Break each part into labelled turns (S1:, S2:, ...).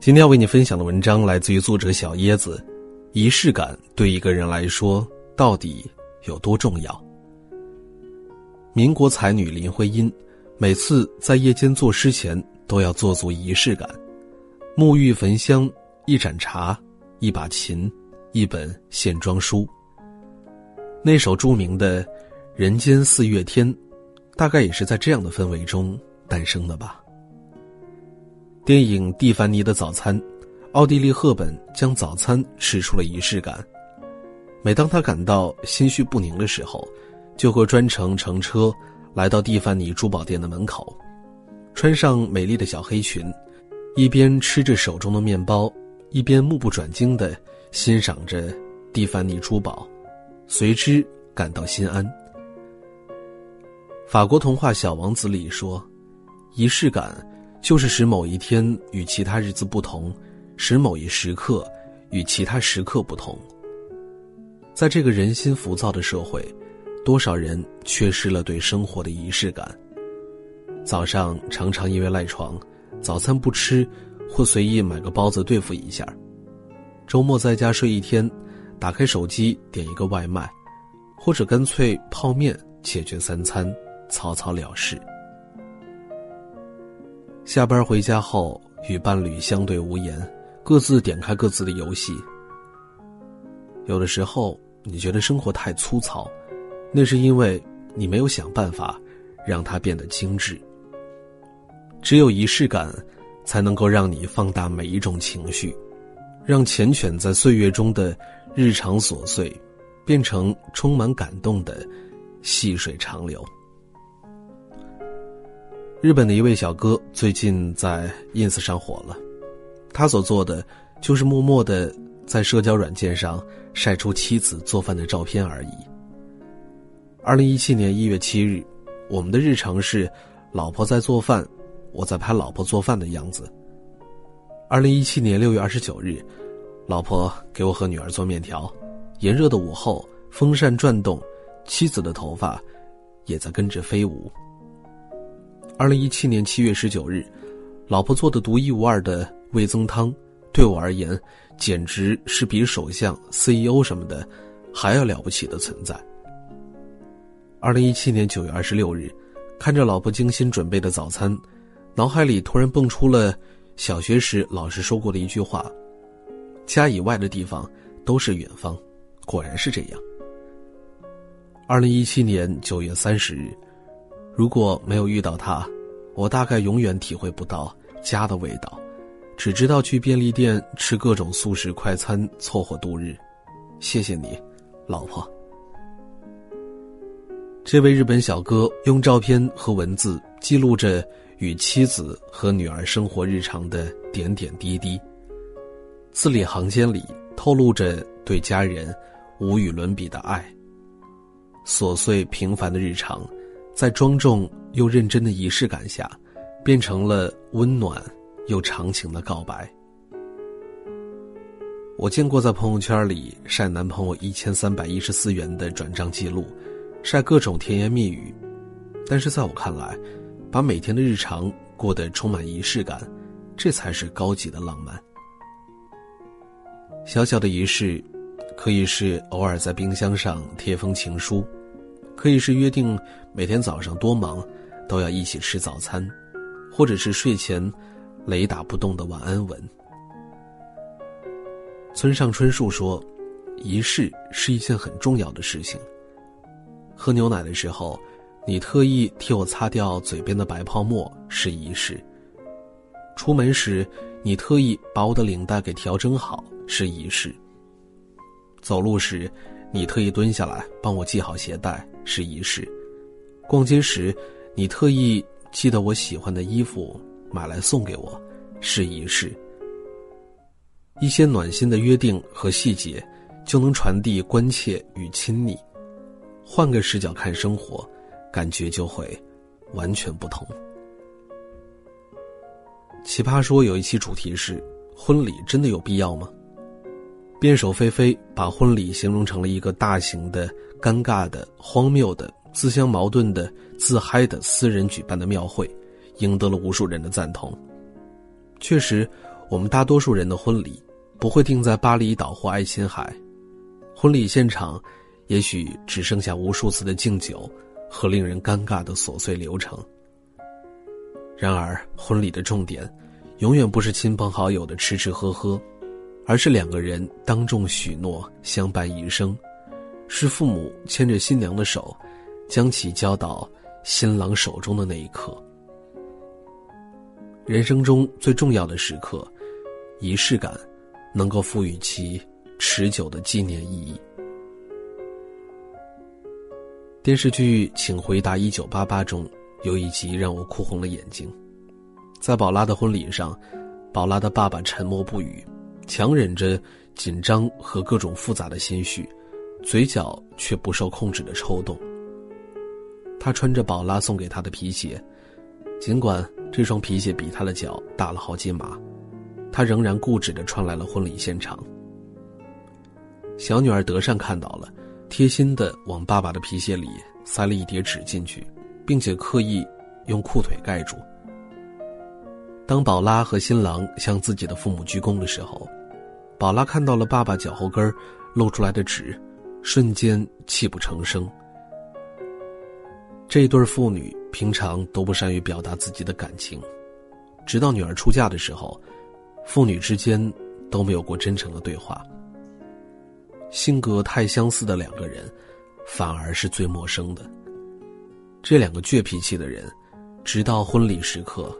S1: 今天要为你分享的文章来自于作者小椰子。仪式感对一个人来说到底有多重要？民国才女林徽因，每次在夜间作诗前都要做足仪式感：沐浴焚香，一盏茶，一把琴，一本线装书。那首著名的《人间四月天》，大概也是在这样的氛围中诞生的吧。电影《蒂凡尼的早餐》。奥地利·赫本将早餐吃出了仪式感。每当他感到心绪不宁的时候，就会专程乘车来到蒂凡尼珠宝店的门口，穿上美丽的小黑裙，一边吃着手中的面包，一边目不转睛地欣赏着蒂凡尼珠宝，随之感到心安。法国童话《小王子》里说：“仪式感就是使某一天与其他日子不同。”使某一时刻与其他时刻不同。在这个人心浮躁的社会，多少人缺失了对生活的仪式感。早上常常因为赖床，早餐不吃，或随意买个包子对付一下；周末在家睡一天，打开手机点一个外卖，或者干脆泡面解决三餐，草草了事。下班回家后，与伴侣相对无言。各自点开各自的游戏。有的时候，你觉得生活太粗糙，那是因为你没有想办法让它变得精致。只有仪式感，才能够让你放大每一种情绪，让缱绻在岁月中的日常琐碎，变成充满感动的细水长流。日本的一位小哥最近在 ins 上火了。他所做的，就是默默的在社交软件上晒出妻子做饭的照片而已。二零一七年一月七日，我们的日常是，老婆在做饭，我在拍老婆做饭的样子。二零一七年六月二十九日，老婆给我和女儿做面条，炎热的午后，风扇转动，妻子的头发也在跟着飞舞。二零一七年七月十九日，老婆做的独一无二的。味增汤，对我而言，简直是比首相、CEO 什么的还要了不起的存在。二零一七年九月二十六日，看着老婆精心准备的早餐，脑海里突然蹦出了小学时老师说过的一句话：“家以外的地方都是远方。”果然是这样。二零一七年九月三十日，如果没有遇到他，我大概永远体会不到家的味道。只知道去便利店吃各种速食快餐凑合度日，谢谢你，老婆。这位日本小哥用照片和文字记录着与妻子和女儿生活日常的点点滴滴，字里行间里透露着对家人无与伦比的爱。琐碎平凡的日常，在庄重又认真的仪式感下，变成了温暖。又长情的告白。我见过在朋友圈里晒男朋友一千三百一十四元的转账记录，晒各种甜言蜜语，但是在我看来，把每天的日常过得充满仪式感，这才是高级的浪漫。小小的仪式，可以是偶尔在冰箱上贴封情书，可以是约定每天早上多忙都要一起吃早餐，或者是睡前。雷打不动的晚安吻。村上春树说：“仪式是一件很重要的事情。喝牛奶的时候，你特意替我擦掉嘴边的白泡沫是仪式；出门时，你特意把我的领带给调整好是仪式；走路时，你特意蹲下来帮我系好鞋带是仪式；逛街时，你特意记得我喜欢的衣服。”买来送给我，是仪式。一些暖心的约定和细节，就能传递关切与亲昵。换个视角看生活，感觉就会完全不同。奇葩说有一期主题是：婚礼真的有必要吗？辩手菲菲把婚礼形容成了一个大型的、尴尬的、荒谬的、自相矛盾的、自嗨的私人举办的庙会，赢得了无数人的赞同。确实，我们大多数人的婚礼不会定在巴厘岛或爱琴海，婚礼现场也许只剩下无数次的敬酒和令人尴尬的琐碎流程。然而，婚礼的重点，永远不是亲朋好友的吃吃喝喝，而是两个人当众许诺相伴一生，是父母牵着新娘的手，将其交到新郎手中的那一刻。人生中最重要的时刻，仪式感，能够赋予其持久的纪念意义。电视剧《请回答一九八八》中。有一集让我哭红了眼睛，在宝拉的婚礼上，宝拉的爸爸沉默不语，强忍着紧张和各种复杂的心绪，嘴角却不受控制的抽动。他穿着宝拉送给他的皮鞋，尽管这双皮鞋比他的脚大了好几码，他仍然固执的穿来了婚礼现场。小女儿德善看到了，贴心的往爸爸的皮鞋里塞了一叠纸进去。并且刻意用裤腿盖住。当宝拉和新郎向自己的父母鞠躬的时候，宝拉看到了爸爸脚后跟露出来的纸，瞬间泣不成声。这对父女平常都不善于表达自己的感情，直到女儿出嫁的时候，父女之间都没有过真诚的对话。性格太相似的两个人，反而是最陌生的。这两个倔脾气的人，直到婚礼时刻，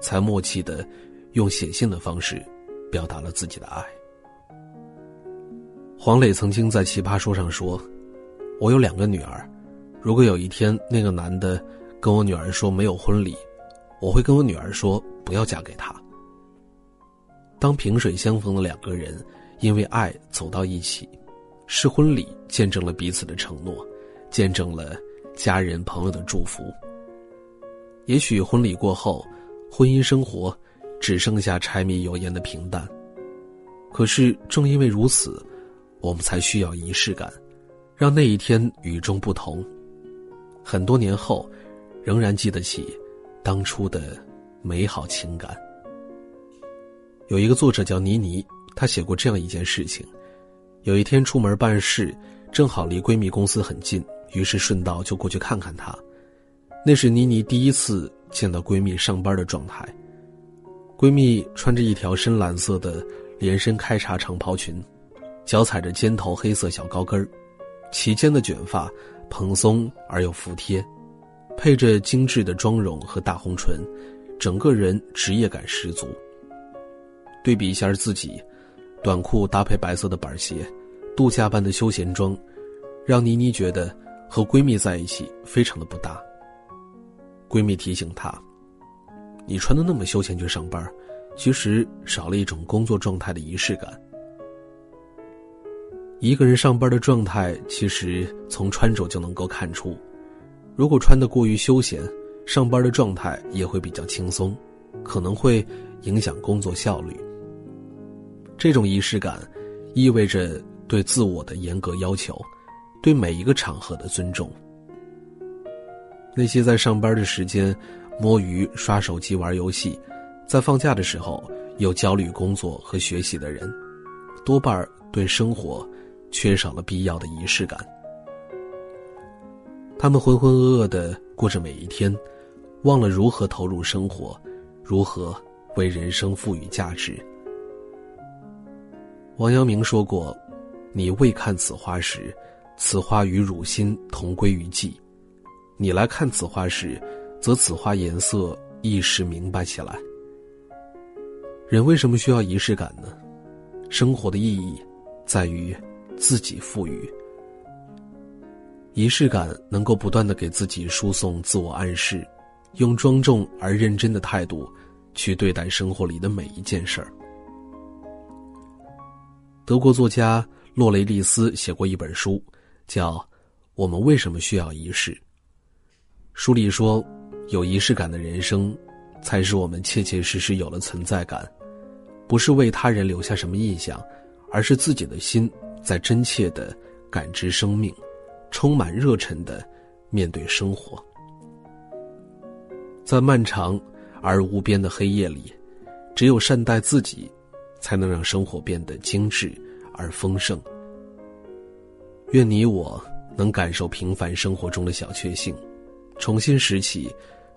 S1: 才默契的用写信的方式表达了自己的爱。黄磊曾经在《奇葩说》上说：“我有两个女儿，如果有一天那个男的跟我女儿说没有婚礼，我会跟我女儿说不要嫁给他。”当萍水相逢的两个人因为爱走到一起，是婚礼见证了彼此的承诺，见证了。家人朋友的祝福。也许婚礼过后，婚姻生活只剩下柴米油盐的平淡。可是正因为如此，我们才需要仪式感，让那一天与众不同。很多年后，仍然记得起当初的美好情感。有一个作者叫倪妮，她写过这样一件事情：有一天出门办事，正好离闺蜜公司很近。于是顺道就过去看看她，那是妮妮第一次见到闺蜜上班的状态。闺蜜穿着一条深蓝色的连身开叉长袍裙，脚踩着尖头黑色小高跟儿，齐肩的卷发蓬松而又服帖，配着精致的妆容和大红唇，整个人职业感十足。对比一下自己，短裤搭配白色的板鞋，度假般的休闲装，让妮妮觉得。和闺蜜在一起非常的不搭。闺蜜提醒她：“你穿的那么休闲去上班，其实少了一种工作状态的仪式感。一个人上班的状态，其实从穿着就能够看出。如果穿的过于休闲，上班的状态也会比较轻松，可能会影响工作效率。这种仪式感，意味着对自我的严格要求。”对每一个场合的尊重。那些在上班的时间摸鱼、刷手机、玩游戏，在放假的时候又焦虑工作和学习的人，多半对生活缺少了必要的仪式感。他们浑浑噩噩的过着每一天，忘了如何投入生活，如何为人生赋予价值。王阳明说过：“你未看此花时。”此花与汝心同归于寂，你来看此花时，则此花颜色一时明白起来。人为什么需要仪式感呢？生活的意义，在于自己赋予。仪式感能够不断的给自己输送自我暗示，用庄重而认真的态度，去对待生活里的每一件事儿。德国作家洛雷利斯写过一本书。叫“我们为什么需要仪式？”书里说，有仪式感的人生，才使我们切切实实有了存在感，不是为他人留下什么印象，而是自己的心在真切的感知生命，充满热忱的面对生活。在漫长而无边的黑夜里，只有善待自己，才能让生活变得精致而丰盛。愿你我能感受平凡生活中的小确幸，重新拾起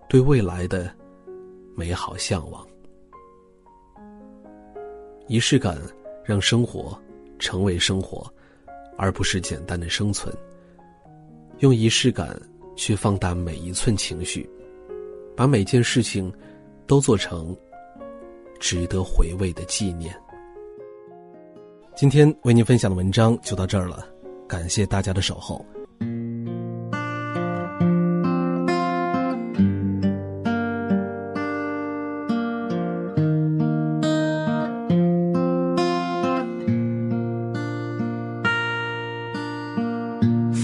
S1: 对未来的美好向往。仪式感让生活成为生活，而不是简单的生存。用仪式感去放大每一寸情绪，把每件事情都做成值得回味的纪念。今天为您分享的文章就到这儿了，感谢大家的守候。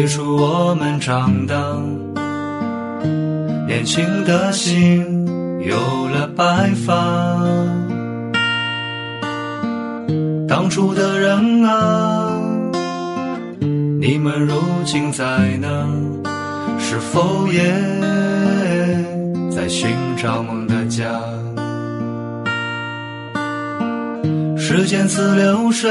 S2: 催促我们长大。年轻的心有了白发。当初的人啊，你们如今在哪？是否也在寻找梦的家？时间似流水，